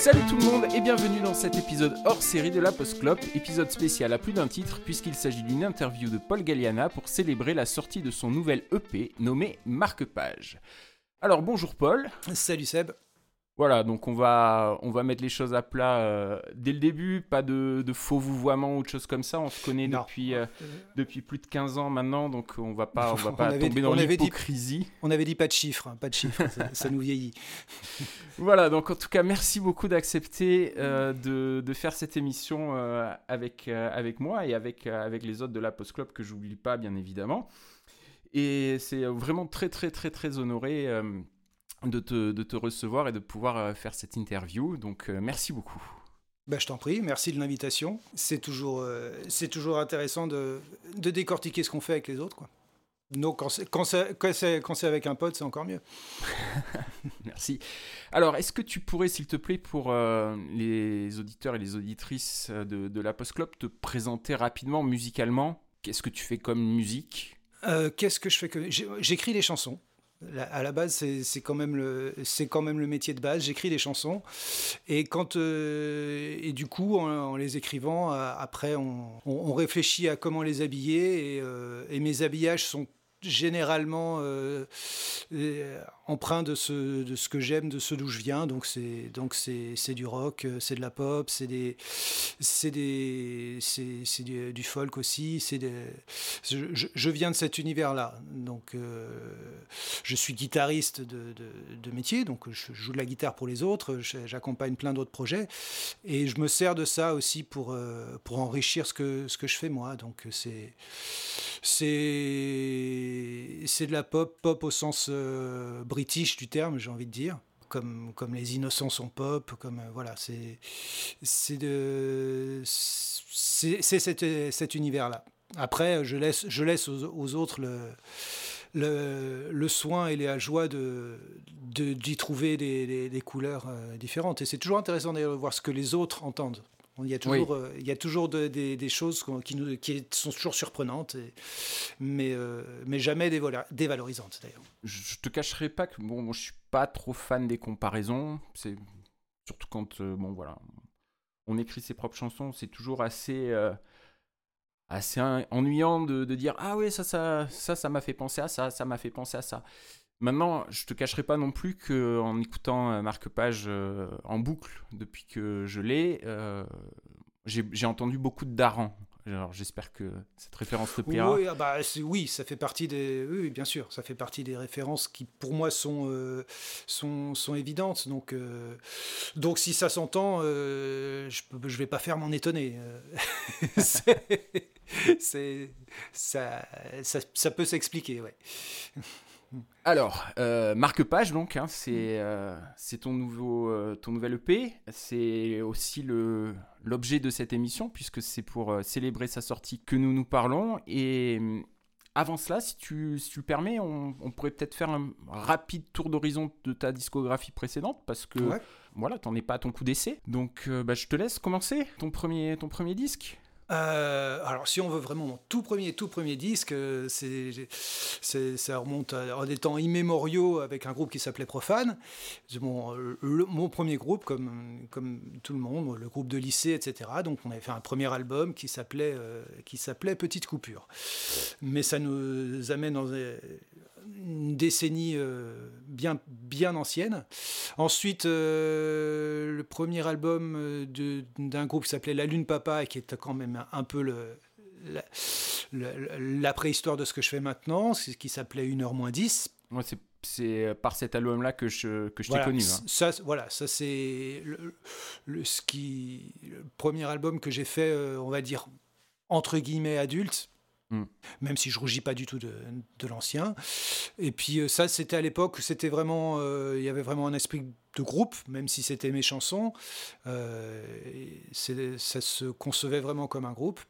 Salut tout le monde et bienvenue dans cet épisode hors série de la Postclop, épisode spécial à plus d'un titre puisqu'il s'agit d'une interview de Paul Galliana pour célébrer la sortie de son nouvel EP nommé Marque-Page. Alors bonjour Paul. Salut Seb. Voilà, donc on va, on va mettre les choses à plat euh, dès le début, pas de, faux vouvoiements ou de choses comme ça. On se connaît depuis, euh, depuis plus de 15 ans maintenant, donc on va pas, on va pas tomber dans l'hypocrisie. On avait dit pas de chiffres, hein, pas de chiffres, ça, nous vieillit. voilà, donc en tout cas, merci beaucoup d'accepter euh, de, de, faire cette émission avec, avec moi et avec, avec les autres de la Post Club que j'oublie pas, bien évidemment. Et c'est vraiment très, très, très, très honoré de te, recevoir et de pouvoir euh, faire cette interview. Donc euh, merci beaucoup. Bah, je t'en prie, merci de l'invitation. C'est toujours, euh, c'est toujours intéressant de, de, décortiquer ce qu'on fait avec les autres. Quoi. Donc quand c'est, quand, c'est, avec un pote, c'est encore mieux. merci. Alors, est-ce que tu pourrais, s'il te plaît, pour les auditeurs et les auditrices de, de la Post Club, te présenter rapidement musicalement? Qu'est-ce que tu fais comme musique? Qu'est-ce que je fais que... J'écris des chansons à la base, c'est quand même le métier de base. J'écris des chansons et quand euh, et du coup en, les écrivant, euh, après on, réfléchit à comment les habiller et, euh, et mes habillages sont généralement euh, euh, empreint de ce, de ce que j'aime, de ce d'où je viens. Donc c'est donc c'est, c'est du rock, euh, c'est de la pop, c'est des c'est des c'est, c'est du, folk aussi. C'est je, je, viens de cet univers-là. Donc je suis guitariste de, de, de, métier, donc je joue de la guitare pour les autres. J'accompagne plein d'autres projets et je me sers de ça aussi pour pour enrichir ce que ce que je fais moi. Donc c'est c'est c'est de la pop, pop au sens euh, british du terme, j'ai envie de dire. Comme, comme les innocents sont pop, comme euh, voilà, c'est c'est de c'est cet, univers-là. Après, je laisse je laisse aux, autres le, le, le, soin et la joie de d'y trouver des, des, couleurs euh, différentes. Et c'est toujours intéressant de voir ce que les autres entendent. Il y a toujours, euh, il y a toujours des, choses qui, nous, qui, sont toujours surprenantes, mais, euh, mais jamais dévalorisantes d'ailleurs. Je te cacherai pas que bon, moi, je suis pas trop fan des comparaisons. C'est surtout quand euh, bon voilà, on écrit ses propres chansons, c'est toujours assez assez ennuyant de, de, dire ah oui ça ça ça ça m'a fait penser à ça, ça m'a fait penser à ça. Maintenant, je te cacherai pas non plus qu'en écoutant euh, Marque Page euh, en boucle depuis que je l'ai, euh, j'ai entendu beaucoup de Daran. Alors j'espère que cette référence te plaira. Oui, ah bah, oui, ça fait partie des. Oui, bien sûr, ça fait partie des références qui, pour moi, sont sont, sont, évidentes. Donc donc si ça s'entend, je je vais pas faire m'en étonner. c'est ça, ça, ça peut s'expliquer, ouais. Alors, euh, marque-page, donc, hein, euh, c'est ton, nouveau, euh, ton nouvel EP. C'est aussi l'objet de cette émission, puisque c'est pour célébrer sa sortie que nous nous parlons. Et avant cela, si tu, si tu le permets, on, pourrait peut-être faire un rapide tour d'horizon de ta discographie précédente, parce que voilà, t'en es pas à ton coup d'essai. Donc, bah, je te laisse commencer ton premier, ton premier disque. Euh, alors, si on veut vraiment mon tout premier, tout premier disque, euh, c'est, ça remonte à, des temps immémoriaux avec un groupe qui s'appelait Profane. Mon, mon premier groupe, comme, comme tout le monde, le groupe de lycée, etc. Donc, on avait fait un premier album qui s'appelait, euh, qui s'appelait Petite Coupure. Mais ça nous amène dans une décennie bien, bien ancienne. Ensuite, le premier album d'un groupe qui s'appelait La Lune Papa, qui est quand même un peu le, la, préhistoire de ce que je fais maintenant, ce qui s'appelait 1h moins 10. Moi, c'est par cet album-là que je, que je t'ai connu. Hein. Ça, voilà, ça c'est le, le, ce qui, le premier album que j'ai fait, euh, on va dire, entre guillemets, adulte. Hmm. Même si je rougis pas du tout de, l'ancien. Et puis euh, ça, c'était à l'époque c'était vraiment, euh, il y avait vraiment un esprit de groupe, même si c'était mes chansons. ça se concevait vraiment comme un groupe.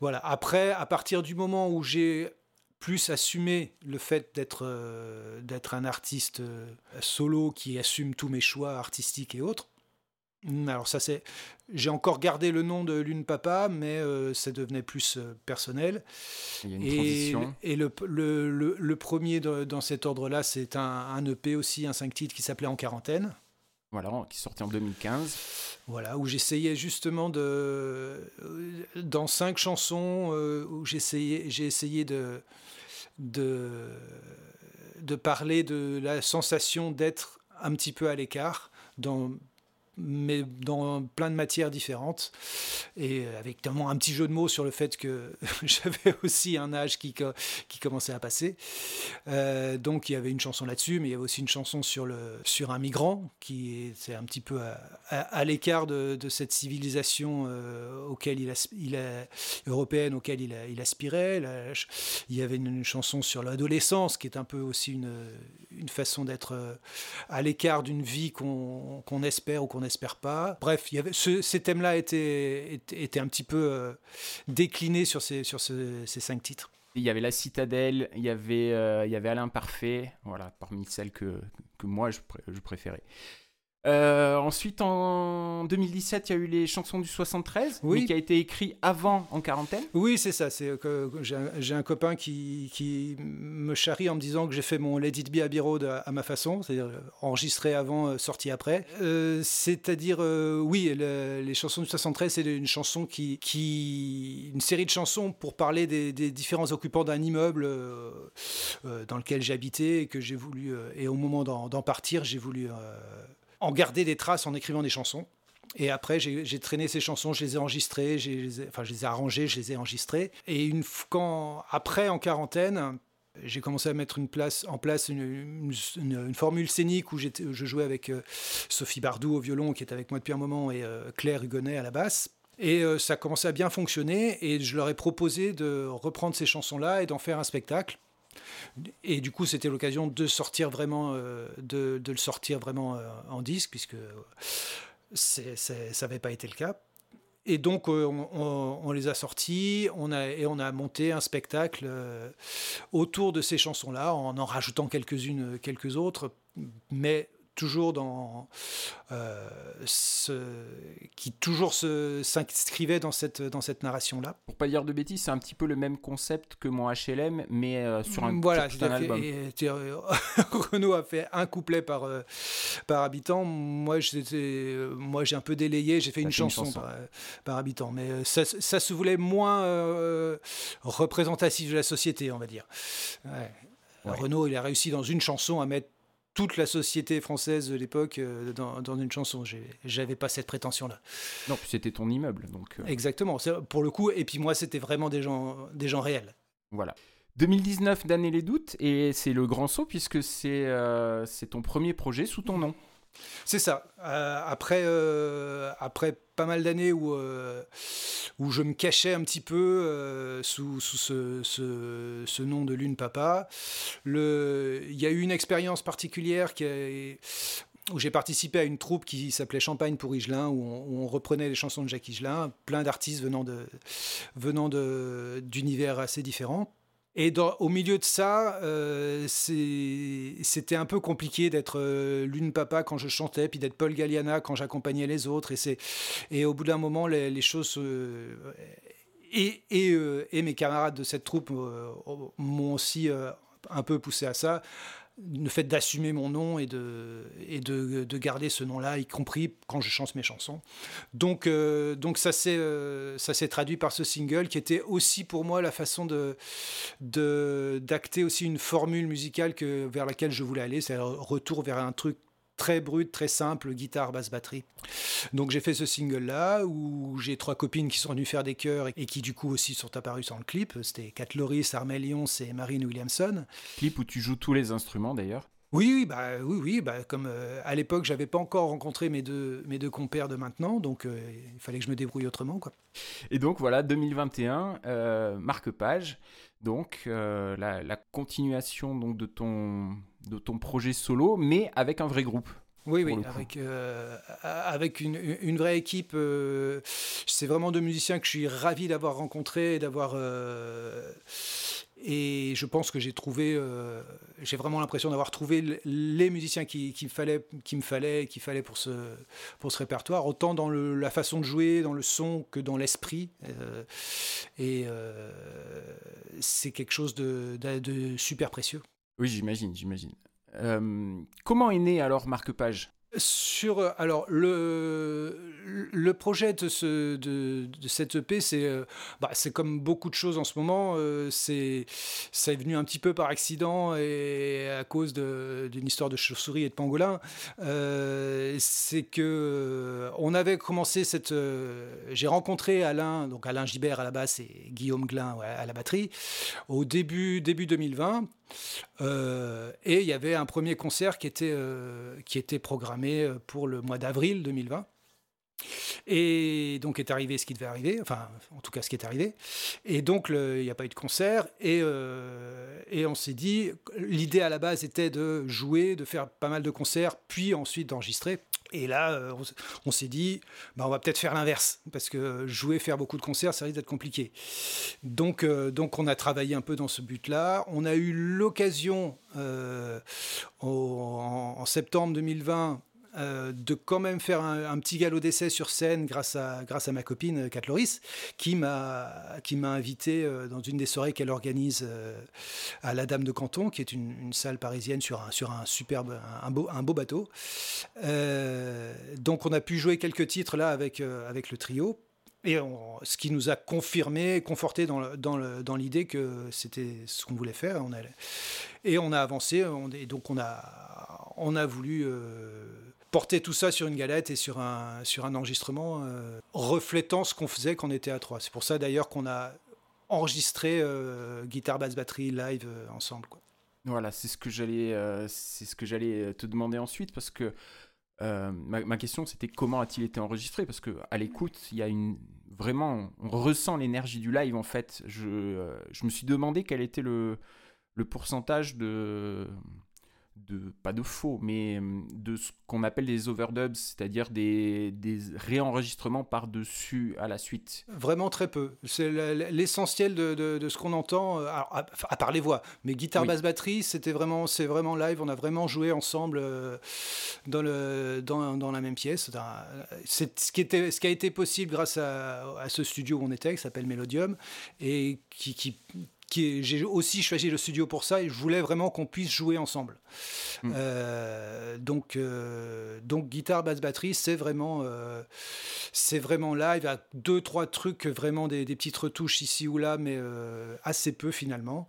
Voilà. Après, à partir du moment où j'ai plus assumé le fait d'être euh, un artiste euh, solo qui assume tous mes choix artistiques et autres. Hmm, alors ça c'est, j'ai encore gardé le nom de Lune Papa, mais euh, ça devenait plus personnel. Il y a une et, transition. Et le, le, premier dans cet ordre-là, c'est un, un, EP aussi, un 5 titres qui s'appelait En quarantaine. Voilà, qui sorti en 2015. Voilà, où j'essayais justement de. Dans cinq chansons, où j'essayais, j'ai essayé de, de, de parler de la sensation d'être un petit peu à l'écart dans mais dans plein de matières différentes. Et avec tellement un petit jeu de mots sur le fait que j'avais aussi un âge qui, qui commençait à passer. Euh, donc il y avait une chanson là-dessus, mais il y avait aussi une chanson sur, le, sur un migrant qui est, un petit peu à, l'écart de, cette civilisation euh, auquel il, il a, européenne auquel il, il aspirait. il y avait une, chanson sur l'adolescence qui est un peu aussi une, une façon d'être euh, à l'écart d'une vie qu'on espère ou qu'on n'espère pas. Bref, ces thèmes-là étaient, étaient, un petit peu euh, déclinés sur ces, sur ces cinq titres. Il y avait La Citadelle, il y avait, euh, il y avait Alain Parfait, voilà, parmi celles que, que moi je préférais. Euh, ensuite, en 2017, il y a eu les chansons du 73, oui. qui a été écrit avant en quarantaine. Oui, c'est ça. C'est que j'ai un, copain qui, qui, me charrie en me disant que j'ai fait mon Let It Be Abbey Road à, ma façon, c'est-à-dire enregistré avant, euh, sorti après. Euh, c'est-à-dire, oui, les chansons du 73, c'est une chanson qui, qui, une série de chansons pour parler des, différents occupants d'un immeuble dans lequel j'habitais et que j'ai voulu, et au moment d'en partir, j'ai voulu en garder des traces en écrivant des chansons. Et après, j'ai traîné ces chansons, je les ai enregistrées, enfin, je les ai arrangées, je les ai enregistrées. Et une, quand, après, en quarantaine, j'ai commencé à mettre en place une, une, formule scénique où je jouais avec euh, Sophie Bardou au violon, qui est avec moi depuis un moment, et euh, Claire Hugonnet à la basse. Et euh, ça commençait à bien fonctionner, et je leur ai proposé de reprendre ces chansons-là et d'en faire un spectacle. Et du coup, c'était l'occasion de sortir vraiment, euh, de, le sortir vraiment euh, en disque, puisque ça n'avait pas été le cas. Et donc, euh, on, les a sortis on a, et on a monté un spectacle autour de ces chansons-là, en en rajoutant quelques-unes, quelques autres, mais toujours dans euh, ce, qui toujours s'inscrivait dans cette dans cette narration là. Pour pas dire de bêtises, c'est un petit peu le même concept que mon HLM, mais euh, sur un voilà, sur album. Renault a fait un couplet par euh, par habitant. Moi, j'étais moi j'ai un peu délayé, j'ai fait une chanson, Par, habitant, mais ça, ça, se voulait moins représentatif de la société, on va dire. Renault, il a réussi dans une chanson à mettre toute la société française de l'époque euh, dans, une chanson. J'avais pas cette prétention-là. Non, c'était ton immeuble, donc. Euh. Exactement. Pour le coup, et puis moi, c'était vraiment des gens, des gens réels. Voilà. 2019, d'année les doutes, et c'est le grand saut puisque c'est euh, c'est ton premier projet sous ton nom. C'est ça. Euh, après, euh, après pas mal d'années où, euh, où je me cachais un petit peu sous, ce, nom de Lune Papa, il y a eu une expérience particulière où j'ai participé à une troupe qui s'appelait Champagne pour Higelin, où on, reprenait les chansons de Jacques Higelin, plein d'artistes venant venant d'univers assez différents. Et au milieu de ça, euh, c'était un peu compliqué d'être euh, Lune Papa quand je chantais, puis d'être Paul Galliana quand j'accompagnais les autres. Et, et au bout d'un moment, les, choses... Euh, et, et, et, mes camarades de cette troupe m'ont aussi un peu poussé à ça le fait d'assumer mon nom et de, et de, de garder ce nom-là, y compris quand je chante mes chansons. Donc, euh, donc ça s'est euh, ça s'est traduit par ce single qui était aussi pour moi la façon de d'acter aussi une formule musicale que, vers laquelle je voulais aller, c'est un retour vers un truc très brut, très simple, guitare, basse, batterie. Donc j'ai fait ce single-là où j'ai trois copines qui sont venues faire des chœurs et qui du coup aussi sont apparues sur le clip. C'était Kat Loris, Armel Lyons et Marine Williamson. Clip où tu joues tous les instruments d'ailleurs oui, oui, bah, oui, oui bah, comme euh, à l'époque, j'avais pas encore rencontré mes deux, mes deux compères de maintenant, donc euh, il fallait que je me débrouille autrement. Quoi. Et donc voilà, 2021, euh, marque page, donc la, la, continuation donc, de, ton, de ton projet solo, mais avec un vrai groupe. Oui, oui, avec, avec une, une, vraie équipe. c'est vraiment deux musiciens que je suis ravi d'avoir rencontrés et d'avoir et je pense que j'ai trouvé, euh, j'ai vraiment l'impression d'avoir trouvé les musiciens qui, qui, fallait, qui me fallait, qu'il fallait pour ce, pour ce répertoire, autant dans le, la façon de jouer, dans le son que dans l'esprit. Euh, et euh, c'est quelque chose de, de, super précieux. Oui, j'imagine, j'imagine. comment est né alors Marque Page? Sur, alors, le, le projet de, ce, de, de cette EP, c'est euh, bah, c'est comme beaucoup de choses en ce moment. Euh, c'est ça est venu un petit peu par accident et à cause d'une histoire de chauve-souris et de pangolin. Euh, c'est que on avait commencé cette. J'ai rencontré Alain, donc Alain Gibert à la basse et Guillaume Glin à la batterie, au début, début 2020. Euh, et il y avait un premier concert qui était, euh, programmé euh, pour le mois d'avril 2020. Et donc est arrivé ce qui devait arriver, enfin en tout cas ce qui est arrivé. Et donc il n'y a pas eu de concert. Et, et on s'est dit, l'idée à la base était de jouer, de faire pas mal de concerts, puis ensuite d'enregistrer. Et là, euh, on, s'est dit, bah, on va peut-être faire l'inverse, parce que jouer, faire beaucoup de concerts, ça risque d'être compliqué. Donc, euh, donc, on a travaillé un peu dans ce but-là. On a eu l'occasion, euh, en, septembre 2020, euh, de quand même faire un, petit galop d'essai sur scène grâce à, grâce à ma copine Kat Loris, qui m'a invité euh, dans une des soirées qu'elle organise euh, à la Dame de Canton, qui est une, salle parisienne sur un, sur un superbe, un beau, un beau bateau. donc on a pu jouer quelques titres là avec, avec le trio. Et ce qui nous a confirmé, conforté dans, dans, dans l'idée que c'était ce qu'on voulait faire. On a, et on a avancé, et donc on a, on a voulu porter tout ça sur une galette et sur un, sur un enregistrement euh, reflétant ce qu'on faisait quand on était à trois. C'est pour ça d'ailleurs qu'on a enregistré euh, guitare, basse, batterie, live euh, ensemble. Quoi. Voilà, c'est ce que j'allais, c'est ce que j'allais te demander ensuite parce que ma, question c'était comment a-t-il été enregistré? Parce que à l'écoute il y a une vraiment on ressent l'énergie du live en fait. Je, je me suis demandé quel était le, le pourcentage de de pas de faux, mais hum, de ce qu'on appelle des overdubs, c'est-à-dire des, des réenregistrements par-dessus à la suite Vraiment très peu. C'est l'essentiel de, de, ce qu'on entend, euh, à, part les voix. Mais guitare, basse, batterie, c'était vraiment, c'est vraiment live. On a vraiment joué ensemble euh, dans, le, dans, dans la même pièce. C'est ce qui, était, ce qui a été possible grâce à, à ce studio où on était, qui s'appelle Melodium, et qui, qui j'ai aussi choisi le studio pour ça et je voulais vraiment qu'on puisse jouer ensemble. Hmm. Euh, donc, euh, donc guitare, basse, batterie, c'est vraiment, euh, c'est vraiment live. A deux, trois trucs, vraiment des, petites retouches ici ou là, mais assez peu finalement.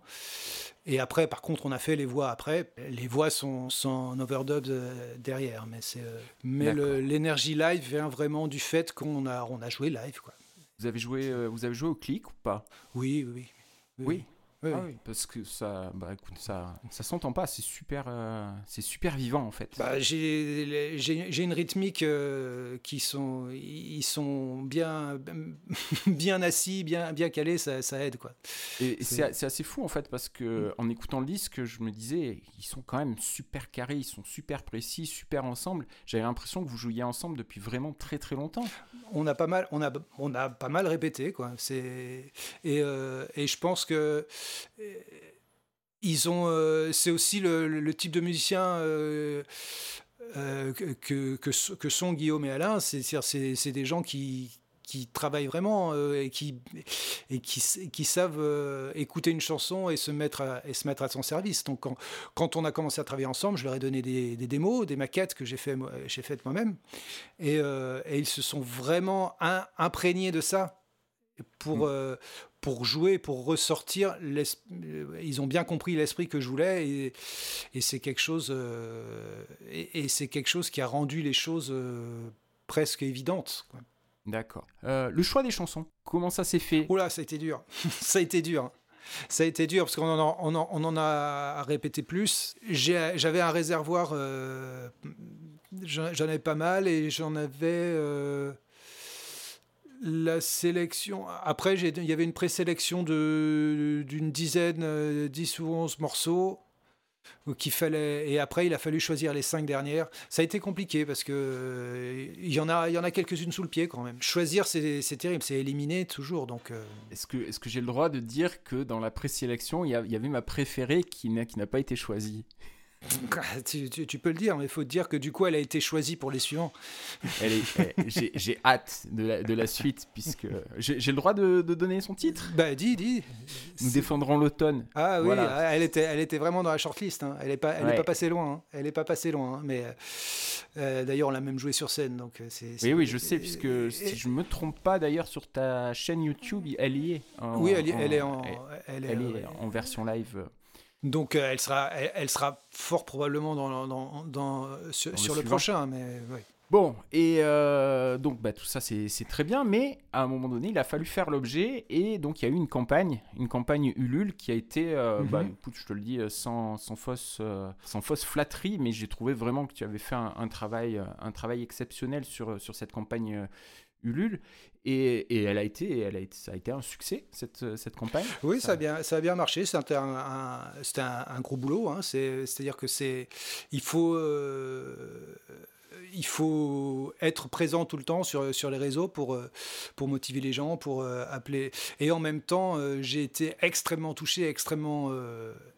Et après, par contre, on a fait les voix après. Les voix sont, en overdub derrière, mais c'est, mais l'énergie live vient vraiment du fait qu'on a, on a joué live, quoi. Vous avez joué, vous avez joué au clic ou pas? Oui, oui. oui. oui. Ah oui, parce que ça, bah, écoute, ça, ça s'entend pas. C'est super, euh, c'est super vivant en fait. Bah, j'ai, j'ai, une rythmique euh, qui sont, ils sont bien, bien assis, bien, bien calés, ça, ça aide quoi. Et c'est, c'est assez fou en fait parce que en écoutant le disque, je me disais, ils sont quand même super carrés, ils sont super précis, super ensemble. J'avais l'impression que vous jouiez ensemble depuis vraiment très très longtemps. On a pas mal, on a, on a pas mal répété quoi. C'est et, euh, et je pense que ils ont, euh, c'est aussi le, type de musicien euh, euh, que, que, sont Guillaume et Alain. C'est des gens qui, qui travaillent vraiment et, qui, et qui, qui savent écouter une chanson et se mettre à, et se mettre à son service. Donc quand, quand, on a commencé à travailler ensemble, je leur ai donné des, des démos, des maquettes que j'ai fait, faites moi-même. Et, et, ils se sont vraiment imprégnés de ça pour, mm. Euh, pour jouer, pour ressortir. Euh, ils ont bien compris l'esprit que je voulais et, et c'est quelque chose euh, et, c'est quelque chose qui a rendu les choses presque évidentes. D'accord. le choix des chansons, comment ça s'est fait? Oula, ça a été dur. ça a été dur. Hein. Ça a été dur parce qu'on en, on en, on en, a répété plus. J'avais un réservoir, j'en avais pas mal et j'en avais la sélection. Après, il y avait une présélection d'une dizaine, 10 euh, ou 11 morceaux qu'il fallait et après il a fallu choisir les cinq dernières ça a été compliqué parce que euh, il y en a il y en a quelques-unes sous le pied quand même choisir c'est terrible c'est éliminer toujours donc euh. est-ce que est-ce que j'ai le droit de dire que dans la présélection il y, y avait ma préférée qui n'a pas été choisie? Tu, tu, peux le dire, mais il faut dire que du coup, elle a été choisie pour les suivants. J'ai hâte de la, de la, suite, puisque j'ai le droit de, de, donner son titre? Bah, dis, dis. Nous défendrons l'automne. Ah oui, ah, elle, était, elle était vraiment dans la shortlist. Hein. Elle n'est pas, elle pas passée loin. Hein. Elle n'est pas passée loin. Hein. Mais euh, d'ailleurs, on l'a même joué sur scène. Donc euh, c'est, oui, oui, je sais, puisque si je ne me trompe pas, d'ailleurs, sur ta chaîne YouTube, elle y est. oui, elle, elle, est en, elle, est, en version live. Donc euh, elle, sera, elle, sera fort probablement dans, dans, dans sur, le, prochain. Mais, Bon, et euh, donc bah, tout ça c'est très bien, mais à un moment donné il a fallu faire l'objet, et donc il y a eu une campagne, une campagne Ulule qui a été, euh, bah, mhm. écoute, je te le dis sans, sans fausse, sans fausse flatterie, mais j'ai trouvé vraiment que tu avais fait un, travail, un travail exceptionnel sur, sur cette campagne Ulule. Et, elle a été, elle a été, ça a été un succès, cette, cette campagne. Oui, ça, a, bien, ça a bien marché. C'était un, un, gros boulot. Hein. C'est-à-dire que c'est. Il faut. Euh, il faut être présent tout le temps sur, sur les réseaux pour, euh, pour motiver les gens, pour euh, appeler. Et en même temps, euh, j'ai été extrêmement touché, extrêmement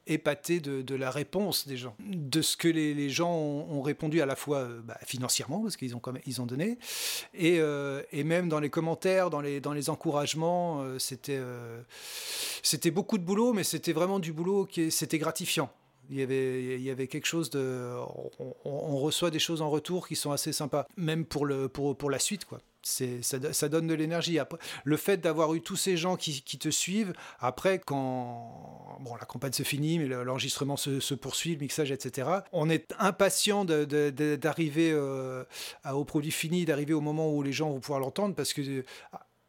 épaté de, la réponse des gens, de ce que les, les gens ont, répondu à la fois bah, financièrement, parce qu'ils ont, ont donné, et, et, même dans les commentaires, dans les, dans les encouragements. c'était, c'était beaucoup de boulot, mais c'était vraiment du boulot qui c'était gratifiant. Il y avait, il y avait quelque chose de. On, reçoit des choses en retour qui sont assez sympas, même pour, le, pour, pour la suite, quoi. Ça, ça, donne de l'énergie. Le fait d'avoir eu tous ces gens qui, qui, te suivent, après, quand bon, la campagne se finit, mais l'enregistrement se, se, poursuit, le mixage, etc., on est impatient d'arriver euh, au produit fini, d'arriver au moment où les gens vont pouvoir l'entendre, parce que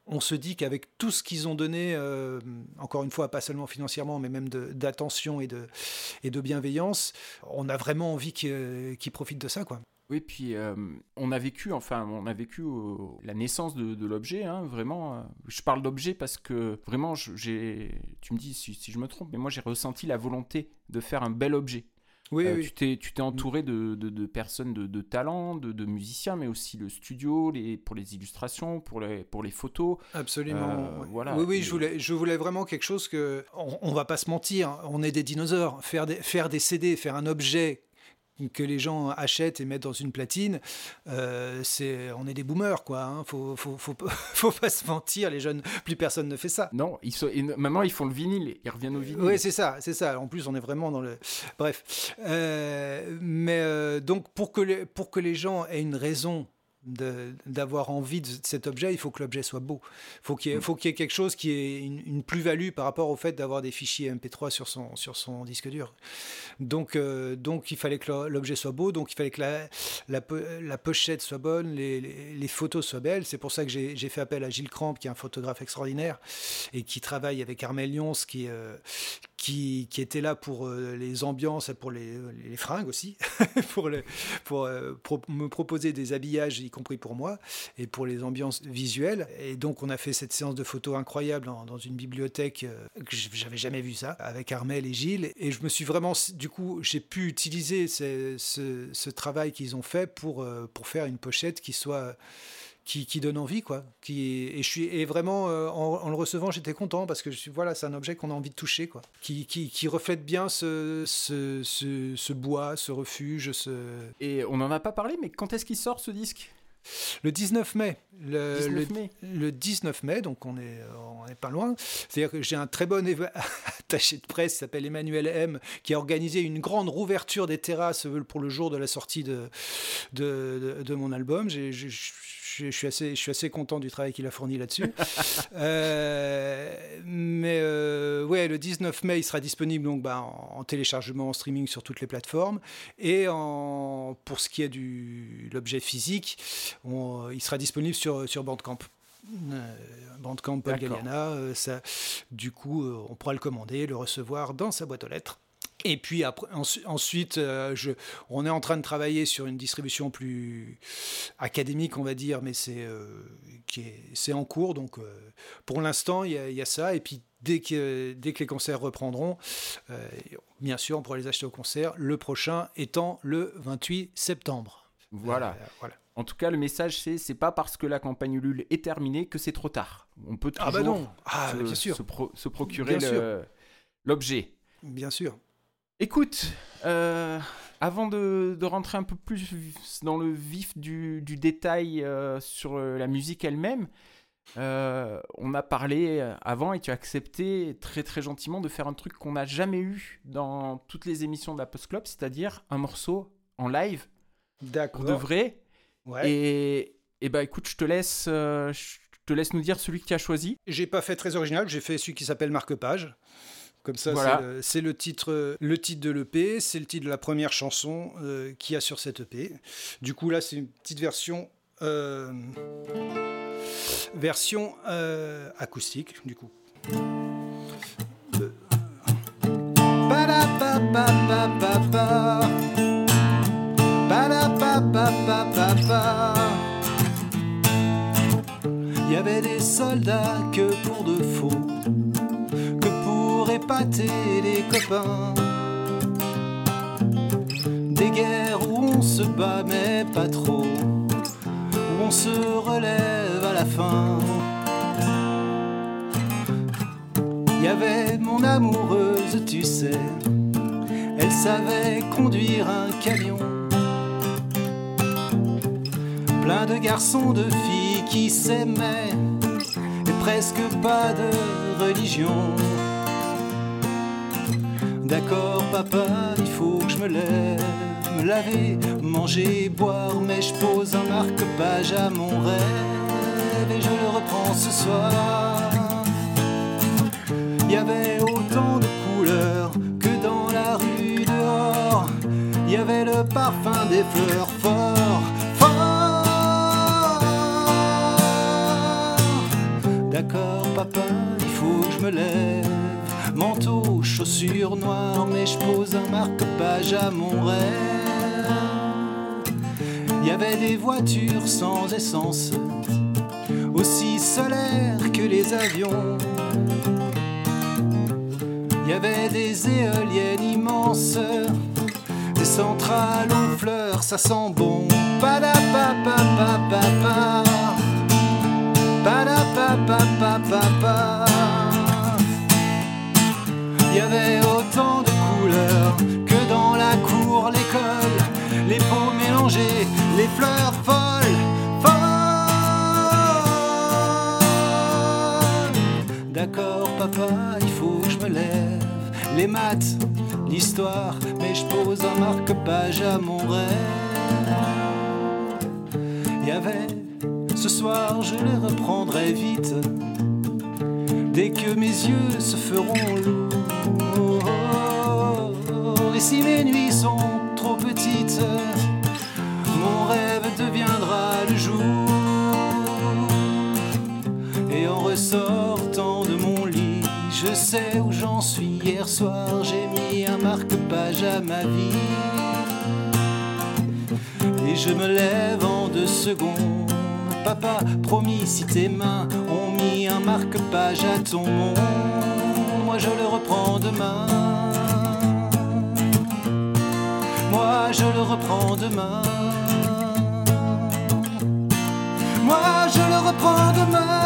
on se dit qu'avec tout ce qu'ils ont donné, euh, encore une fois, pas seulement financièrement, mais même d'attention et de, bienveillance, on a vraiment envie qu'ils profitent de ça. quoi. Oui, puis euh, on a vécu, enfin, on a vécu la naissance de, l'objet, hein, vraiment. Euh, je parle d'objet parce que vraiment, j'ai, tu me dis si, si, je me trompe, mais moi j'ai ressenti la volonté de faire un bel objet. Oui, euh, Tu t'es, tu t'es entouré de, de, personnes de, de talent, de, musiciens, mais aussi le studio, les, pour les illustrations, pour les, pour les photos. Absolument. Euh, voilà. Oui, oui, je voulais, je voulais vraiment quelque chose que. On, on va pas se mentir, on est des dinosaures. Faire des, faire des CD, faire un objet que les gens achètent et mettent dans une platine, euh, c'est, on est des boomers, quoi. Hein. Faut, faut, faut, faut, pas se mentir, les jeunes, plus personne ne fait ça. Non, ils sont, maintenant ils font le vinyle, ils reviennent au vinyle. Oui, c'est ça, c'est ça. En plus, on est vraiment dans le. Bref. Euh, mais euh, donc, pour que, les, pour que les gens aient une raison d'avoir envie de cet objet, il faut que l'objet soit beau. Faut qu'il mm. faut qu'il y ait quelque chose qui ait une, plus-value par rapport au fait d'avoir des fichiers MP3 sur son, sur son disque dur. Donc, euh, donc il fallait que l'objet soit beau, donc il fallait que la, la, la pochette soit bonne, les, les, photos soient belles. C'est pour ça que j'ai fait appel à Gilles Cramp, qui est un photographe extraordinaire et qui travaille avec Armel Lyons, qui, euh, qui, qui, était là pour euh, les ambiances, pour les, fringues aussi, pour, pour, me proposer des habillages y compris pour moi, et pour les ambiances visuelles. Et donc, on a fait cette séance de photos incroyable dans, une bibliothèque euh, que j'avais jamais vu ça, avec Armel et Gilles. Et je me suis vraiment, du coup, j'ai pu utiliser ce, travail qu'ils ont fait pour, euh, pour faire une pochette qui soit qui, donne envie, quoi. Qui, et, je suis, et vraiment, euh, en, le recevant, j'étais content parce que je, voilà, c'est un objet qu'on a envie de toucher, quoi. Qui, qui, reflète bien ce, ce, ce, bois, ce refuge. Ce... Et on n'en a pas parlé, mais quand est-ce qu'il sort ce disque? Le 19 mai. Le 19 mai. Le, 19 mai, donc on est, on est pas loin. C'est-à-dire que j'ai un très bon attaché de presse qui s'appelle Emmanuel M, qui a organisé une grande rouverture des terrasses pour le jour de la sortie de, de, de, mon album. J'ai je, suis assez, je suis assez content du travail qu'il a fourni là-dessus. Euh, mais euh, ouais, le 19 mai, il sera disponible donc, bah, en, téléchargement, en streaming sur toutes les plateformes. Et en, pour ce qui est de l'objet physique, il sera disponible sur, sur Bandcamp. Euh, Bandcamp Paul Galliana, ça, du coup, on pourra le commander, le recevoir dans sa boîte aux lettres. Et puis après, ensuite, euh, je, on est en train de travailler sur une distribution plus académique, on va dire, mais c'est euh, c'est en cours. Donc euh, pour l'instant, il y, a ça. Et puis dès que, dès que les concerts reprendront, bien sûr, on pourra les acheter au concert. Le prochain étant le 28 septembre. Voilà. voilà. En tout cas, le message, c'est c'est pas parce que la campagne Ulule est terminée que c'est trop tard. On peut toujours ah bah non. Ah, bien sûr. se, procurer l'objet. Bien sûr. Écoute, euh, avant de, rentrer un peu plus dans le vif du, détail euh, sur la musique elle-même, euh, on a parlé avant et tu as accepté très très gentiment de faire un truc qu'on n'a jamais eu dans toutes les émissions de la Post Club, c'est-à-dire un morceau en live. D'accord. de vrai. Et, et bah écoute, je te laisse, je te laisse nous dire celui que tu as choisi. J'ai pas fait très original, j'ai fait celui qui s'appelle Marque-Page. Comme ça, c'est le, titre, le titre de l'EP, c'est le titre de la première chanson euh, qu'il y a sur cette EP. Du coup, là, c'est une petite version, euh, version euh, acoustique, du coup. Il y avait des soldats que pour de faux épater les copains. Des guerres où on se bat mais pas trop, où on se relève à la fin. Y avait mon amoureuse, tu sais, elle savait conduire un camion. Plein de garçons, de filles qui s'aimaient, et presque pas de religion. D'accord papa, il faut que je me lève, me laver, manger, boire, mais je pose un marque-page à mon rêve et je le reprends ce soir. Il y avait autant de couleurs que dans la rue dehors. Il y avait le parfum des fleurs fort, Papa, il faut que je me lève manteau, chaussures noires, mais je pose un marque-page à mon rêve. Il y avait des voitures sans essence, aussi solaires que les avions. Il y avait des éoliennes immenses, des centrales aux fleurs, ça sent bon. Il y avait autant de couleurs que dans la cour, l'école, les peaux mélangées, les fleurs folles, folles. D'accord, papa, il faut que je me lève. Les maths, l'histoire, mais je pose un marque-page à mon rêve. Je les reprendrai vite. Dès que mes yeux se feront lourds et si mes nuits sont trop petites, mon rêve deviendra le jour. Et en ressortant de mon lit, je sais où j'en suis. Hier soir, j'ai mis un marque-page à ma vie. Et je me lève en deux secondes. Papa, promis, si tes mains ont mis un marque-page à ton monde, moi je le reprends demain. Moi je le reprends demain. Moi je le reprends demain.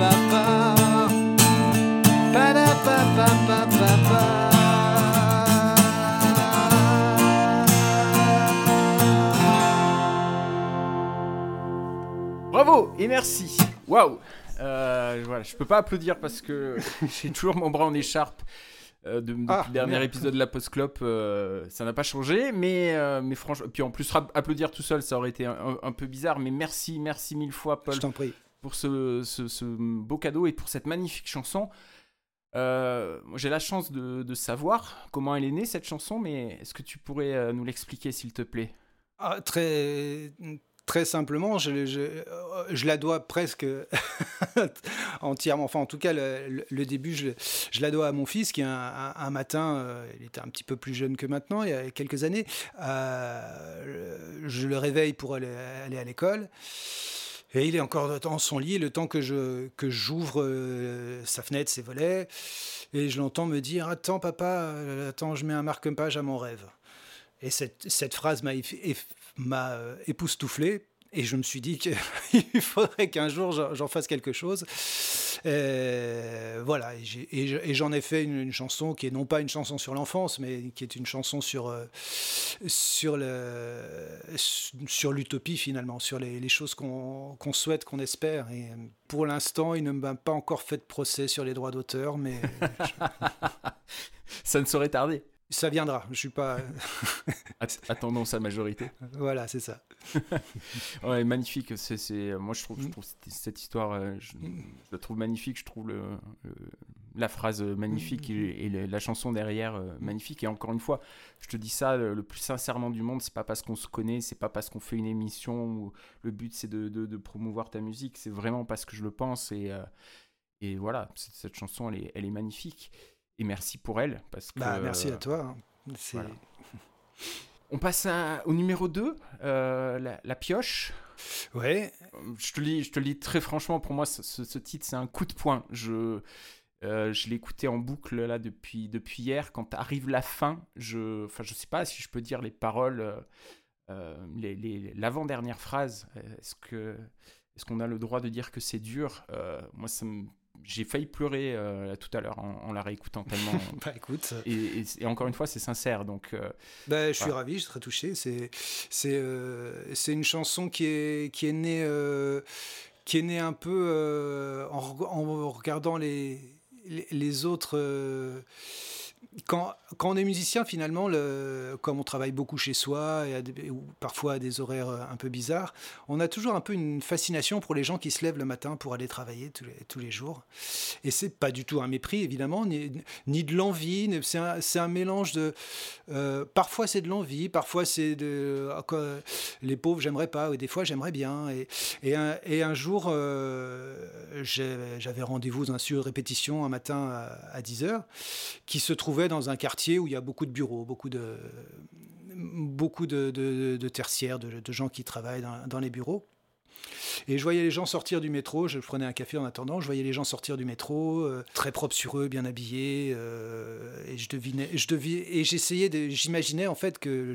Bravo et merci. Waouh. Voilà, je peux pas applaudir parce que j'ai toujours mon bras en écharpe. Depuis le dernier épisode de la Post Clop, euh, ça n'a pas changé, mais, mais franchement, puis en plus applaudir tout seul, ça aurait été un, peu bizarre, mais merci, merci mille fois, Paul, pour ce, beau cadeau et pour cette magnifique chanson. J'ai la chance de, savoir comment elle est née cette chanson, mais est-ce que tu pourrais nous l'expliquer, s'il te plaît? Ah, Très simplement, je, je, la dois presque entièrement, enfin en tout cas le, début, je, la dois à mon fils qui un, matin, euh, il était un petit peu plus jeune que maintenant, il y a quelques années, euh, je le réveille pour aller à l'école. Et il est encore dans son lit, le temps que je que j'ouvre euh, sa fenêtre, ses volets, et je l'entends me dire Attends, papa, attends, je mets un marque-page à mon rêve. Et cette, cette phrase m'a époustouflé et je me suis dit qu'il faudrait qu'un jour j'en fasse quelque chose. Euh, voilà, et j'en ai, fait une, chanson qui est non pas une chanson sur l'enfance, mais qui est une chanson sur, euh, sur, le, sur l'utopie finalement, sur les, choses qu'on souhaite, qu'on espère. Et pour l'instant, il ne m'a pas encore fait de procès sur les droits d'auteur, mais... Ça ne saurait tarder. Ça viendra, je suis pas. Attendons sa majorité. Voilà, c'est ça. ouais, magnifique. C'est, moi, je trouve, je trouve cette, histoire, euh, je, la trouve magnifique. Je trouve le, la phrase magnifique et, la chanson derrière euh, magnifique. Et encore une fois, je te dis ça le, plus sincèrement du monde. C'est pas parce qu'on se connaît, c'est pas parce qu'on fait une émission où le but c'est de, de, promouvoir ta musique. C'est vraiment parce que je le pense. Et, euh, et voilà, cette chanson, elle est, elle est magnifique et merci pour elle. Parce que, bah, merci à toi. Hein. On passe au numéro 2, euh, la, pioche. Ouais. Je te, lis, je te lis très franchement, pour moi, ce, titre, c'est un coup de poing. Je, euh, je l'ai écouté en boucle là depuis, depuis hier. Quand arrive la fin, je ne je sais pas si je peux dire les paroles, euh, l'avant-dernière phrase. Est-ce que est-ce qu'on a le droit de dire que c'est dur? Moi, ça me j'ai failli pleurer euh, tout à l'heure en, la réécoutant tellement. bah écoute. Et, encore une fois, c'est sincère. Donc, euh, bah, je suis ravi, je suis très touché. C'est c'est euh, une chanson qui est qui est née qui est née un peu en, en, regardant les les, les autres quand, on est musicien, finalement, le, comme on travaille beaucoup chez soi, et ou parfois à des horaires euh, un peu bizarres, on a toujours un peu une fascination pour les gens qui se lèvent le matin pour aller travailler tous les, jours. Et c'est pas du tout un mépris, évidemment, ni, de l'envie. C'est un, mélange de. Euh, parfois c'est de l'envie, parfois c'est de. Ah, les pauvres, j'aimerais pas, ou des fois j'aimerais bien. Et, un, jour, euh, j'avais rendez-vous dans un de répétition un matin à, à 10h, qui se trouvait dans un quartier où il y a beaucoup de bureaux, beaucoup de, beaucoup de, de, tertiaires, de, gens qui travaillent dans, les bureaux. Et je voyais les gens sortir du métro, je prenais un café en attendant, je voyais les gens sortir du métro, euh, très propres sur eux, bien habillés, euh, et je devinais, je devinais, et j'essayais j'imaginais en fait que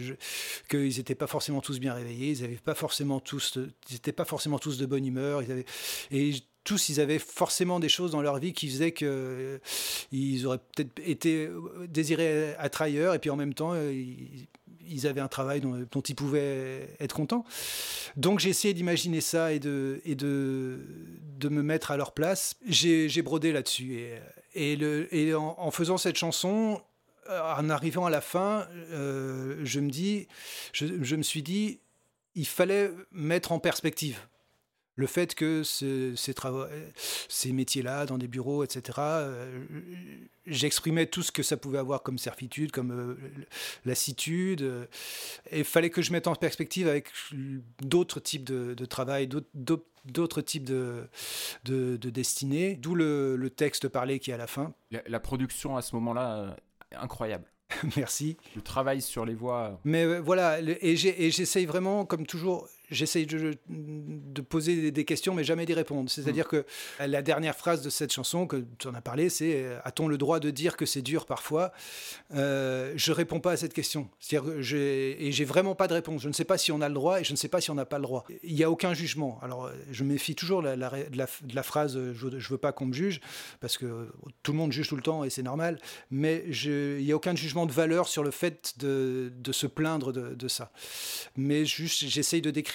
qu'ils n'étaient pas forcément tous bien réveillés, ils n'avaient pas forcément tous, pas forcément tous de bonne humeur, ils avaient, et tous, ils avaient forcément des choses dans leur vie qui faisaient qu'ils euh, auraient peut-être été euh, désirés être ailleurs, et puis en même temps, euh, ils, avaient un travail dont, ils pouvaient être contents. Donc j'ai essayé d'imaginer ça et, de, de, de me mettre à leur place. J'ai brodé là-dessus. Et, en, faisant cette chanson, en arrivant à la fin, je, me dis, je me suis dit, il fallait mettre en perspective le fait que ces, métiers-là, dans des bureaux, etc., euh, j'exprimais tout ce que ça pouvait avoir comme certitude, comme euh, lassitude. Euh, et il fallait que je mette en perspective avec d'autres types de, travail, d'autres types de, de, destinées, d'où le, texte parlé qui est à la fin. La, production à ce moment-là, incroyable. Merci. Le travail sur les voix. Mais voilà, et j'essaye vraiment, comme toujours, j'essaye de, de, poser des questions, mais jamais d'y répondre. C'est-à-dire mm. que la dernière phrase de cette chanson que tu en as parlé, c'est euh, A-t-on le droit de dire que c'est dur parfois? Euh, Je réponds pas à cette question. C'est-à-dire et j'ai vraiment pas de réponse. Je ne sais pas si on a le droit et je ne sais pas si on n'a pas le droit. Il n'y a aucun jugement. Alors, je me méfie toujours de, la, phrase je, ne veux pas qu'on me juge, parce que tout le monde juge tout le temps et c'est normal, mais je, il n'y a aucun jugement de valeur sur le fait de, de se plaindre de, de ça. Mais juste, j'essaye de décrire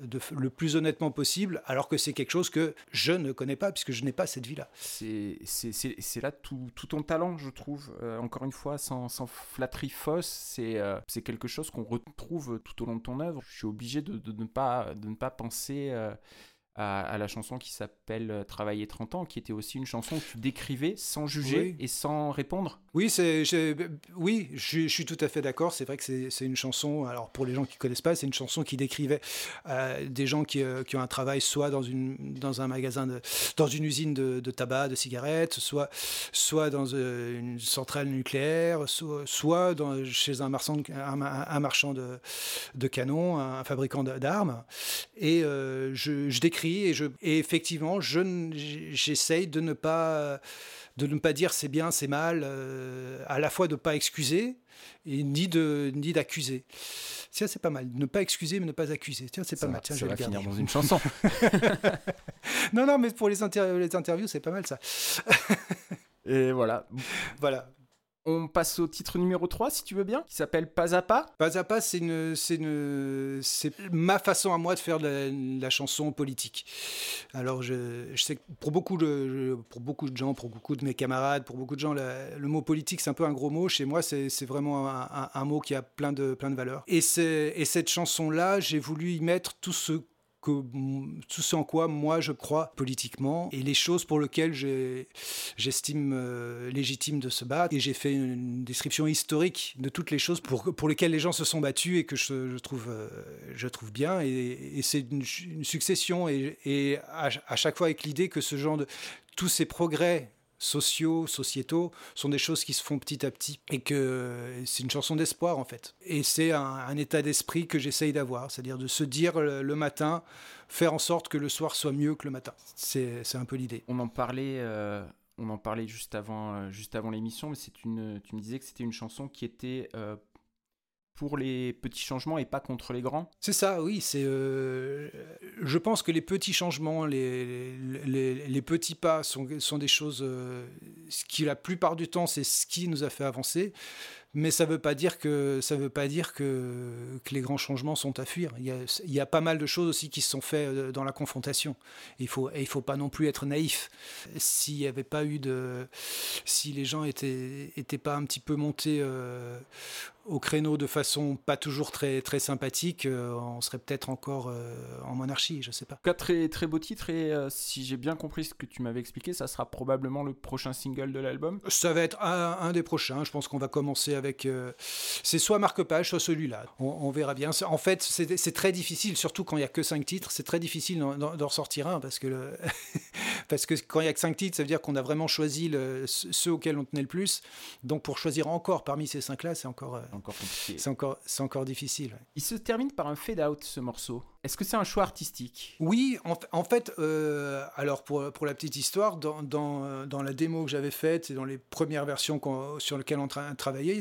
de, le plus honnêtement possible, alors que c'est quelque chose que je ne connais pas, puisque je n'ai pas cette vie-là. C'est là tout, tout, ton talent, je trouve. Euh, encore une fois, sans, sans flatterie fausse, euh, c'est quelque chose qu'on retrouve tout au long de ton œuvre. Je suis obligé de, de ne, pas, de ne pas penser... À, la chanson qui s'appelle euh, Travailler 30 ans, qui était aussi une chanson que tu décrivais sans juger et sans répondre. Oui, c'est, oui je, suis tout à fait d'accord. C'est vrai que c'est, une chanson, alors pour les gens qui ne connaissent pas, c'est une chanson qui décrivait euh, des gens qui, euh, qui, ont un travail soit dans, une, dans un magasin, de, dans une usine de, tabac, de cigarettes, soit, soit dans une centrale nucléaire, soit, soit dans, chez un marchand, un, marchand de, de canons, un fabricant d'armes. Et je, je décris et, je, et effectivement, j'essaye de ne pas de ne pas dire c'est bien, c'est mal, à la fois de ne pas excuser et ni de ni d'accuser. Tiens, c'est pas mal. Ne pas excuser, mais ne pas accuser. Tiens, c'est pas mal. Tiens, je vais finir dans une chanson. non, non, mais pour les, les interviews, c'est pas mal ça. Et voilà. Voilà. On passe au titre numéro 3, si tu veux bien, qui s'appelle Pas à pas. Pas à pas, c'est une, c'est une, c'est ma façon à moi de faire de la, chanson politique. Alors, je, je, sais que pour beaucoup, de, pour beaucoup de gens, pour beaucoup de mes camarades, pour beaucoup de gens, le mot politique, c'est un peu un gros mot. Chez moi, c'est, c'est vraiment un, un, mot qui a plein de, plein de valeurs. Et, c'est, et cette chanson-là, j'ai voulu y mettre tout ce que tout ce en quoi moi je crois politiquement et les choses pour lesquelles j'estime euh, légitime de se battre. Et j'ai fait une description historique de toutes les choses pour, pour lesquelles les gens se sont battus et que je, trouve, euh, je trouve bien. Et, c'est une, succession et, à, à, chaque fois avec l'idée que ce genre de tous ces progrès sociaux, sociétaux, sont des choses qui se font petit à petit et que c'est une chanson d'espoir en fait. Et c'est un, état d'esprit que j'essaye d'avoir, c'est-à-dire de se dire le, matin, faire en sorte que le soir soit mieux que le matin. C'est un peu l'idée. On en parlait. Euh, on en parlait juste avant, euh, juste avant l'émission, mais c'est une, tu me disais que c'était une chanson qui était euh, pour les petits changements et pas contre les grands C'est ça, oui. Euh, je pense que les petits changements, les, les, petits pas sont, sont des choses euh, qui, la plupart du temps, c'est ce qui nous a fait avancer mais ça ne veut pas dire que ça veut pas dire que, que, les grands changements sont à fuir. Il y, a, il y, a, pas mal de choses aussi qui se sont faites euh, dans la confrontation. Il faut il faut pas non plus être naïf. S'il n'y avait pas eu de si les gens étaient étaient pas un petit peu montés au créneau de façon pas toujours très très sympathique, euh, on serait peut-être encore en monarchie, je sais pas. Quatre très très beau titre et si j'ai bien compris ce que tu m'avais expliqué, ça sera probablement le prochain single de l'album. Ça va être un, un des prochains. Je pense qu'on va commencer avec. Euh, c'est soit marque-page, soit celui-là. On, verra bien. En fait, c'est très difficile, surtout quand il n'y a que 5 titres, c'est très difficile d'en ressortir un parce que, le parce que quand il n'y a que 5 titres, ça veut dire qu'on a vraiment choisi le, ceux auxquels on tenait le plus. Donc pour choisir encore parmi ces 5-là, c'est encore, euh, encore C'est encore, encore difficile. Il se termine par un fade-out, ce morceau. Est-ce que c'est un choix artistique? Oui, en, fait, euh, alors pour, pour la petite histoire, dans, dans, dans la démo que j'avais faite et dans les premières versions sur lesquelles on travaillait,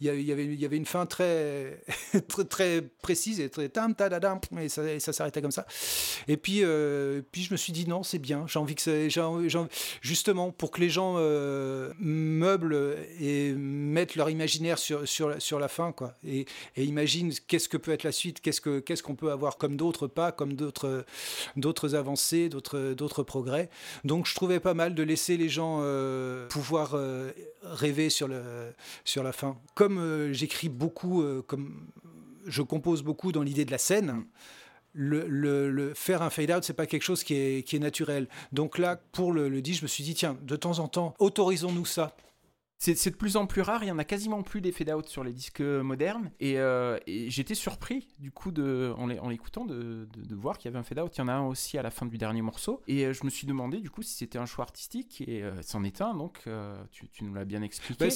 il y, avait, y avait une fin très, très, très, précise et très tam, et ça, ça s'arrêtait comme ça. Et puis, euh, puis je me suis dit non, c'est bien, j'ai envie que c'est. Justement, pour que les gens euh, meublent et mettent leur imaginaire sur, sur, sur la fin, quoi, et, et imaginent qu'est-ce que peut être la suite, qu'est-ce qu'on ce qu'on peut avoir comme d'autres pas, comme d'autres, avancées, d'autres, progrès. Donc je trouvais pas mal de laisser les gens euh, pouvoir euh, rêver sur, le, sur la fin. Comme euh, j'écris beaucoup, comme je compose beaucoup dans l'idée de la scène. Le, le, faire un fade out c'est pas quelque chose qui est, qui est naturel donc là pour le, le dit je me suis dit tiens de temps en temps autorisons-nous ça c'est de plus en plus rare, il y en a quasiment plus des fade-out sur les disques modernes. Euh, et, j'étais surpris, du coup, en l'écoutant, de, de, voir qu'il y avait un fade-out. Il y en a un aussi à la fin du dernier morceau. Et euh, je me suis demandé, du coup, si c'était un choix artistique. Et euh, c'en est un, donc tu, nous l'as bien expliqué. Bah,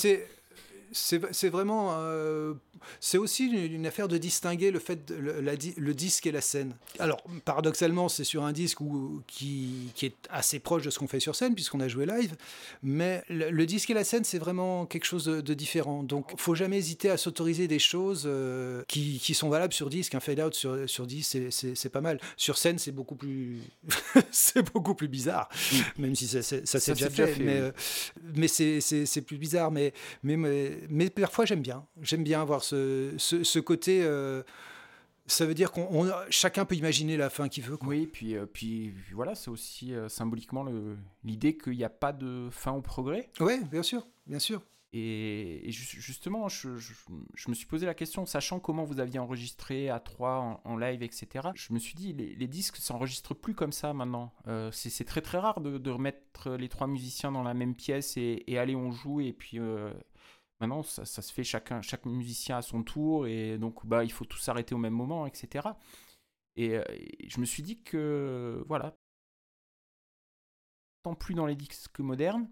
c'est vraiment. Euh, c'est aussi une, affaire de distinguer le fait de, le, disque et la scène. Alors, paradoxalement, c'est sur un disque où, qui, qui, est assez proche de ce qu'on fait sur scène, puisqu'on a joué live. Mais le, disque et la scène, c'est vraiment quelque chose de, différent. Donc, il faut jamais hésiter à s'autoriser des choses euh, qui, qui, sont valables sur disque. Un fade-out sur, sur disque, c'est pas mal. Sur scène, c'est beaucoup plus. c'est beaucoup plus bizarre, même si ça, ça s'est déjà, fait. mais, euh, mais c'est plus bizarre. Mais, mais, mais mais parfois j'aime bien. J'aime bien avoir ce, ce, côté. Euh, ça veut dire qu'on chacun peut imaginer la fin qu'il veut. Oui, puis, euh, puis voilà, c'est aussi euh, symboliquement l'idée qu'il n'y a pas de fin au progrès. Oui, bien sûr, bien sûr. Et, justement, je, me suis posé la question, sachant comment vous aviez enregistré à trois en, live, etc. Je me suis dit, les, les disques s'enregistrent plus comme ça maintenant. c'est très très rare de, remettre les trois musiciens dans la même pièce et, et aller on joue et puis Maintenant, ça, se fait chacun, chaque musicien à son tour, et donc bah, il faut tout s'arrêter au même moment, etc. Et, euh, et, je me suis dit que, voilà, tant plus dans les disques modernes,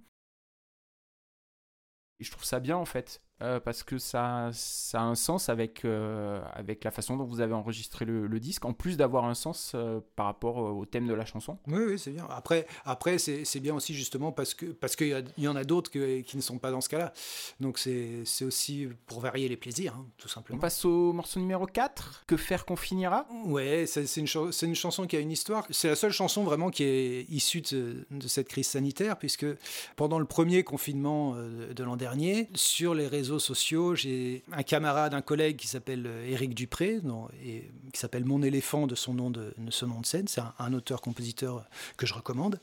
et je trouve ça bien en fait. Euh, parce que ça, ça a un sens avec, euh, avec la façon dont vous avez enregistré le, disque, en plus d'avoir un sens euh, par rapport au thème de la chanson. Oui, oui, c'est bien. Après, après c'est bien aussi justement parce qu'il parce qu'il y, en a d'autres qui ne sont pas dans ce cas-là. Donc c'est aussi pour varier les plaisirs, hein, tout simplement. On passe au morceau numéro 4, Que faire qu'on finira? Ouais, c'est une, une chanson qui a une histoire. C'est la seule chanson vraiment qui est issue de, de cette crise sanitaire, puisque pendant le premier confinement de l'an dernier, sur les réseaux sociaux, j'ai un camarade, un collègue qui s'appelle euh, Éric Dupré, et, qui s'appelle Mon éléphant de son nom de, son nom de scène. C'est un, auteur-compositeur que je recommande,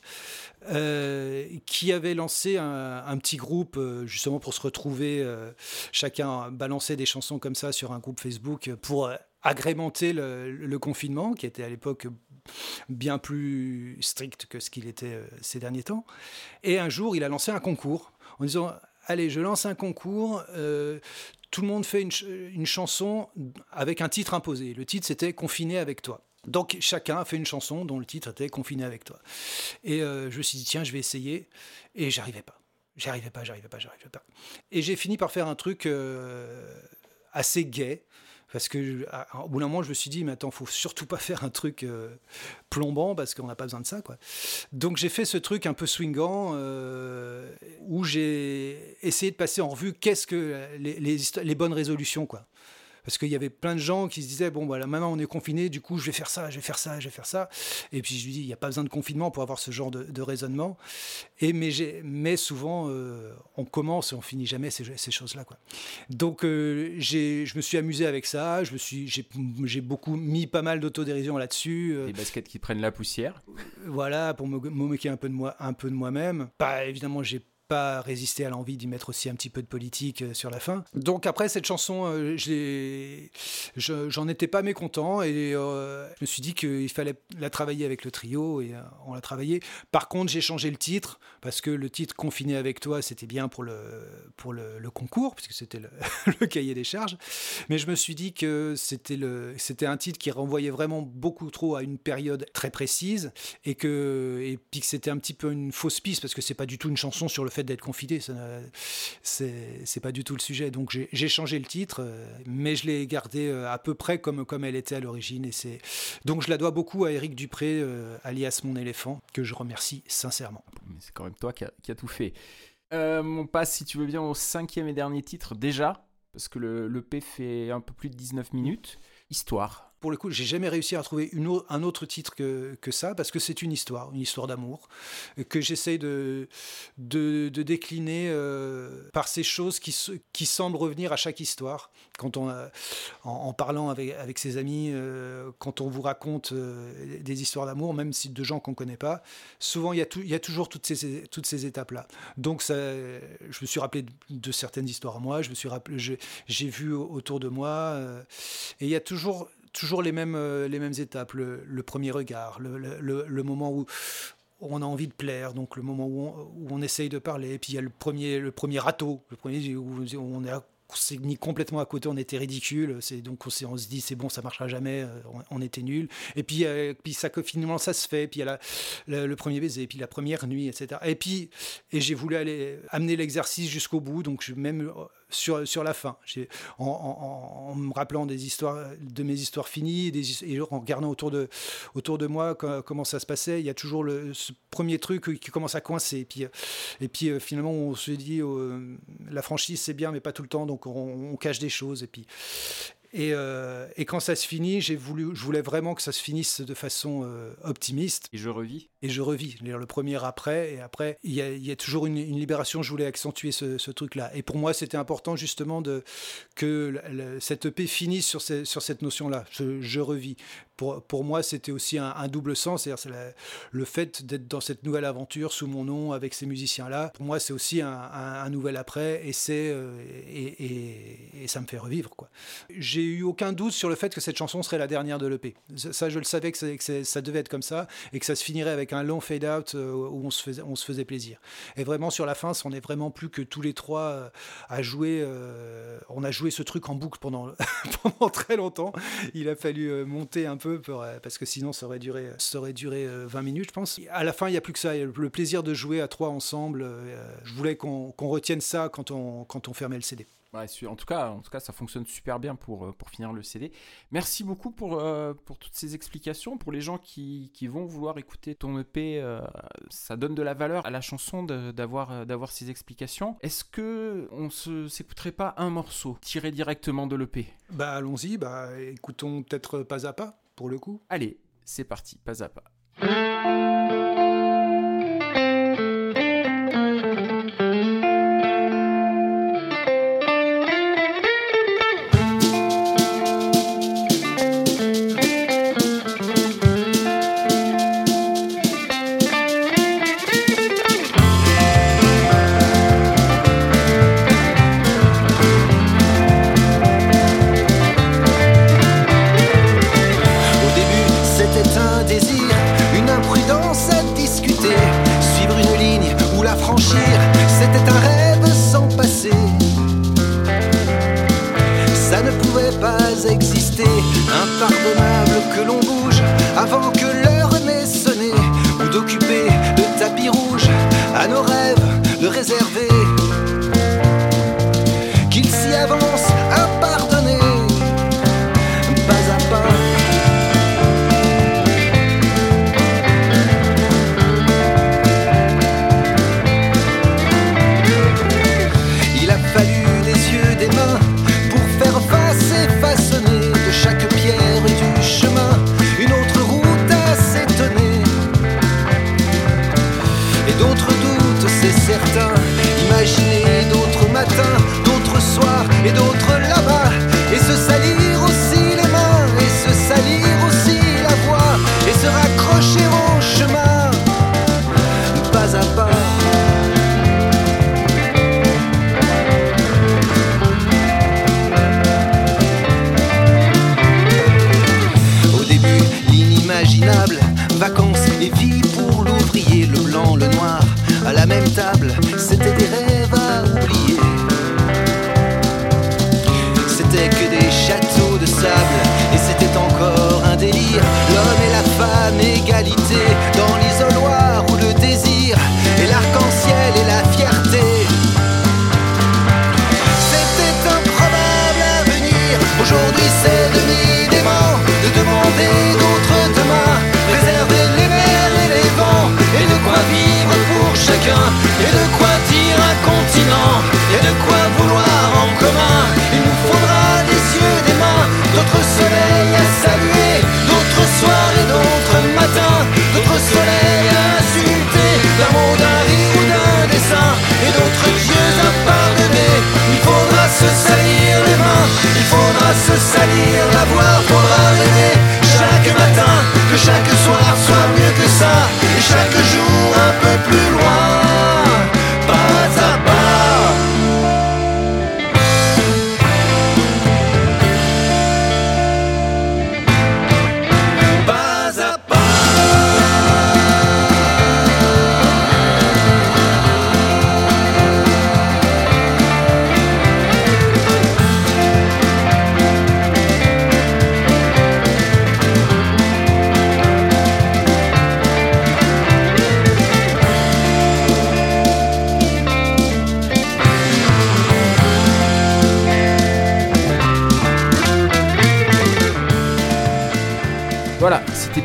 euh, qui avait lancé un, petit groupe euh, justement pour se retrouver. chacun balançait des chansons comme ça sur un groupe Facebook pour agrémenter le, confinement, qui était à l'époque bien plus strict que ce qu'il était ces derniers temps. Et un jour, il a lancé un concours en disant allez, je lance un concours, euh, tout le monde fait une, chanson avec un titre imposé. Le titre, c'était Confiné avec toi. Donc chacun a fait une chanson dont le titre était Confiné avec toi. Et euh, je me suis dit, tiens, je vais essayer. Et j'arrivais pas. J'arrivais pas, j'arrivais pas, j'arrivais pas. Et j'ai fini par faire un truc euh, assez gai. Parce que au bout d'un moment, je me suis dit, mais attends, faut surtout pas faire un truc euh, plombant parce qu'on n'a pas besoin de ça, quoi. Donc j'ai fait ce truc un peu swingant euh, où j'ai essayé de passer en revue qu'est-ce que les, les, les bonnes résolutions, quoi parce qu'il y avait plein de gens qui se disaient bon voilà maintenant on est confiné du coup je vais faire ça je vais faire ça je vais faire ça. Et puis je lui dis il n'y a pas besoin de confinement pour avoir ce genre de, raisonnement. Et mais mais souvent euh, on commence et on finit jamais ces, ces choses là quoi. Donc euh, je me suis amusé avec ça. Je me suis j'ai beaucoup mis pas mal d'autodérision là-dessus euh. les baskets qui prennent la poussière. Voilà pour me, moquer un peu de moi un peu de moi-même. Pas évidemment j'ai pas résister à l'envie d'y mettre aussi un petit peu de politique euh, sur la fin. Donc après cette chanson, euh, j'en étais pas mécontent et euh, je me suis dit qu'il fallait la travailler avec le trio et on l'a travaillé. Par contre, j'ai changé le titre parce que le titre Confiné avec toi, c'était bien pour le, pour le, concours, puisque c'était le, le, cahier des charges. Mais je me suis dit que c'était un titre qui renvoyait vraiment beaucoup trop à une période très précise et que, et puis que c'était un petit peu une fausse piste parce que c'est pas du tout une chanson sur le fait d'être confiné, c'est pas du tout le sujet. Donc j'ai changé le titre, euh, mais je l'ai gardé euh, à peu près comme, comme elle était à l'origine. Et c'est donc je la dois beaucoup à Eric Dupré, euh, alias mon éléphant, que je remercie sincèrement. C'est quand même toi qui as tout fait. on passe, si tu veux bien, au cinquième et dernier titre déjà, parce que le, le P fait un peu plus de 19 minutes. Histoire pour le coup, j'ai jamais réussi à trouver un autre titre que, que ça, parce que c'est une histoire, une histoire d'amour, que j'essaye de, de, décliner euh, par ces choses qui, qui semblent revenir à chaque histoire. Quand on, en, parlant avec, avec ses amis, euh, quand on vous raconte euh, des histoires d'amour, même si de gens qu'on ne connaît pas, souvent il y, a y a toujours toutes ces, toutes ces étapes-là. Donc ça, je me suis rappelé de, certaines histoires à moi, j'ai vu autour de moi, et il y a toujours toujours les mêmes, euh, les mêmes étapes. Le, premier regard, le, le, moment où on a envie de plaire, donc le moment où on, où on essaye de parler. Et puis il y a le premier, le premier râteau, le premier où on est on s'est mis complètement à côté, on était ridicule. C'est donc on, se dit c'est bon, ça marchera jamais, euh, on, était nul. Et puis euh, puis ça finalement ça se fait. Puis il y a la, le premier baiser, puis la première nuit, etc. Et puis et j'ai voulu aller amener l'exercice jusqu'au bout, donc même euh, sur, sur la fin, en, me rappelant des histoires de mes histoires finies, des, et en regardant autour de autour de moi comment ça se passait. Il y a toujours le ce premier truc qui commence à coincer. Et puis et puis finalement on se dit la franchise c'est bien, mais pas tout le temps. Donc on, cache des choses. Et puis, euh, et, quand ça se finit, j'ai voulu, je voulais vraiment que ça se finisse de façon euh, optimiste. Et je revis. Et je revis. Le premier après, et après, il y a, toujours une, libération. Je voulais accentuer ce, truc-là. Et pour moi, c'était important justement de, que cette EP finisse sur, cette notion-là. Je, je, revis pour, moi, c'était aussi un, double sens. C'est le fait d'être dans cette nouvelle aventure sous mon nom avec ces musiciens-là. Pour moi, c'est aussi un, nouvel après et, euh, et, ça me fait revivre. J'ai eu aucun doute sur le fait que cette chanson serait la dernière de l'EP. Ça, je le savais que, ça devait être comme ça et que ça se finirait avec un long fade-out euh, où on se, faisait, plaisir. Et vraiment, sur la fin, on n'est vraiment plus que tous les trois euh, à jouer. on a joué ce truc en boucle pendant, très longtemps. Il a fallu monter un peu euh, parce que sinon ça aurait duré, ça aurait duré 20 euh, minutes, je pense. À la fin, il n'y a plus que ça. Le plaisir de jouer à trois ensemble. Euh, je voulais qu'on retienne ça quand on fermait le CD. En, tout cas, en tout cas, ça fonctionne super bien pour, euh, pour finir le CD. Merci beaucoup pour, euh, pour toutes ces explications. Pour les gens qui, qui vont vouloir écouter ton EP, euh, ça donne de la valeur à la chanson d'avoir d'avoir ces explications. Est-ce que on se s'écouterait pas un morceau tiré directement de l'EP Bah allons-y, bah écoutons peut-être pas à pas pour le coup. Allez, c'est parti, pas à pas.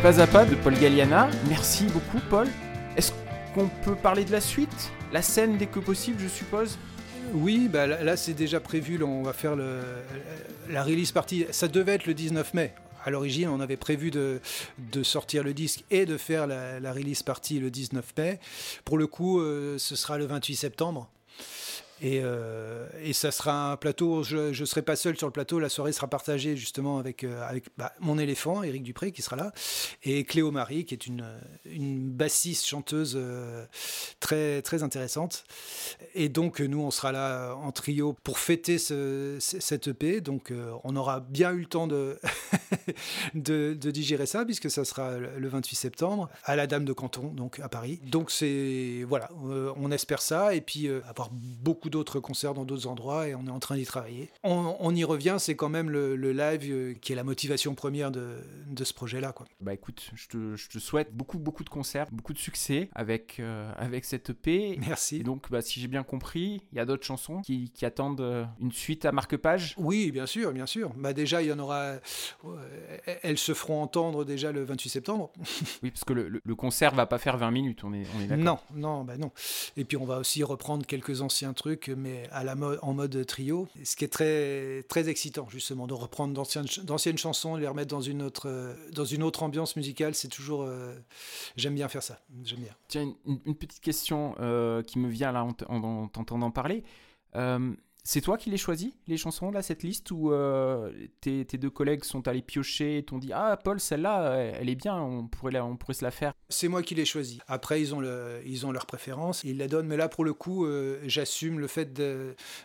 Pas à pas de Paul Galliana. Merci beaucoup, Paul. Est-ce qu'on peut parler de la suite? La scène dès que possible, je suppose? Oui, bah là, c'est déjà prévu. on va faire la release party. Ça devait être le 19 mai. À l'origine, on avait prévu de, sortir le disque et de faire la, release party le 19 mai. Pour le coup, euh, ce sera le 28 septembre. Et, euh, et, ça sera un plateau, je ne serai pas seul sur le plateau, la soirée sera partagée justement avec, euh, bah, mon éléphant, Éric Dupré, qui sera là, et Cléo Marie, qui est une, bassiste chanteuse euh, très, très intéressante. Et donc, nous, on sera là en trio pour fêter ce, cette EP. Donc, on aura bien eu le temps de, digérer ça, puisque ça sera le 28 septembre, à la Dame de Canton, donc à Paris. Donc, c'est voilà, on espère ça, et puis avoir beaucoup beaucoup d'autres concerts dans d'autres endroits et on est en train d'y travailler. On, y revient, c'est quand même le, live euh, qui est la motivation première de, de ce projet-là. Quoi. Bah écoute, je te, je te, souhaite beaucoup, beaucoup de concerts, beaucoup de succès avec, euh, avec cette EP. Merci. Et donc, bah, si j'ai bien compris, il y a d'autres chansons qui, qui attendent euh, une suite à marque-page? Oui, bien sûr, bien sûr. Bah, déjà, il y en aura. Elles se feront entendre déjà le 28 septembre. oui, parce que le, le, concert va pas faire 20 minutes, on est, on est d'accord. Non, non, bah non. Et puis, on va aussi reprendre quelques anciens trucs, mais en mode trio. Ce qui est très, très excitant, justement, de reprendre d'anciennes chansons, les remettre dans une autre, dans une autre ambiance musicale. C'est toujours. Euh, j'aime bien faire ça. J'aime bien. Tiens, une, petite question euh, qui me vient là en t'entendant parler. Euh, c'est toi qui les choisis, les chansons, là, cette liste, ou euh, tes, deux collègues sont allés piocher et t'ont dit Ah, Paul, celle-là, elle est bien, on pourrait, on pourrait se la faire C'est moi qui les choisis. Après, ils ont, le, ils ont leur préférence, ils la donnent, mais là, pour le coup, euh, j'assume le fait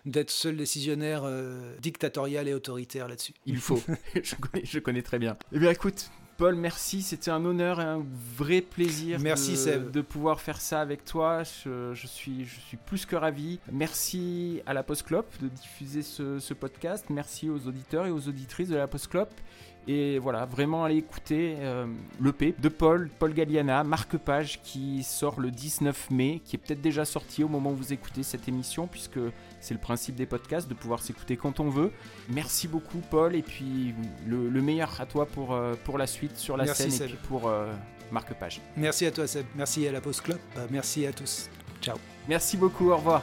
d'être seul décisionnaire dictatorial et autoritaire là-dessus. Il faut, je, connais, je connais très bien. Eh bien, écoute, Paul, merci. C'était un honneur et un vrai plaisir merci, de, de pouvoir faire ça avec toi. Je, suis, je suis plus que ravi. Merci à la Post Club de diffuser ce, ce, podcast. Merci aux auditeurs et aux auditrices de la Post Club. Et voilà, vraiment allez écouter euh, l'EP de Paul, Paul Galliana, Marque Page, qui sort le 19 mai, qui est peut-être déjà sorti au moment où vous écoutez cette émission, puisque c'est le principe des podcasts, de pouvoir s'écouter quand on veut. Merci beaucoup Paul, et puis le, meilleur à toi pour, euh, pour la suite sur la scène et puis pour euh, Marque Page. Merci à toi Seb, merci à la Post Club, merci à tous. Ciao. Merci beaucoup, au revoir.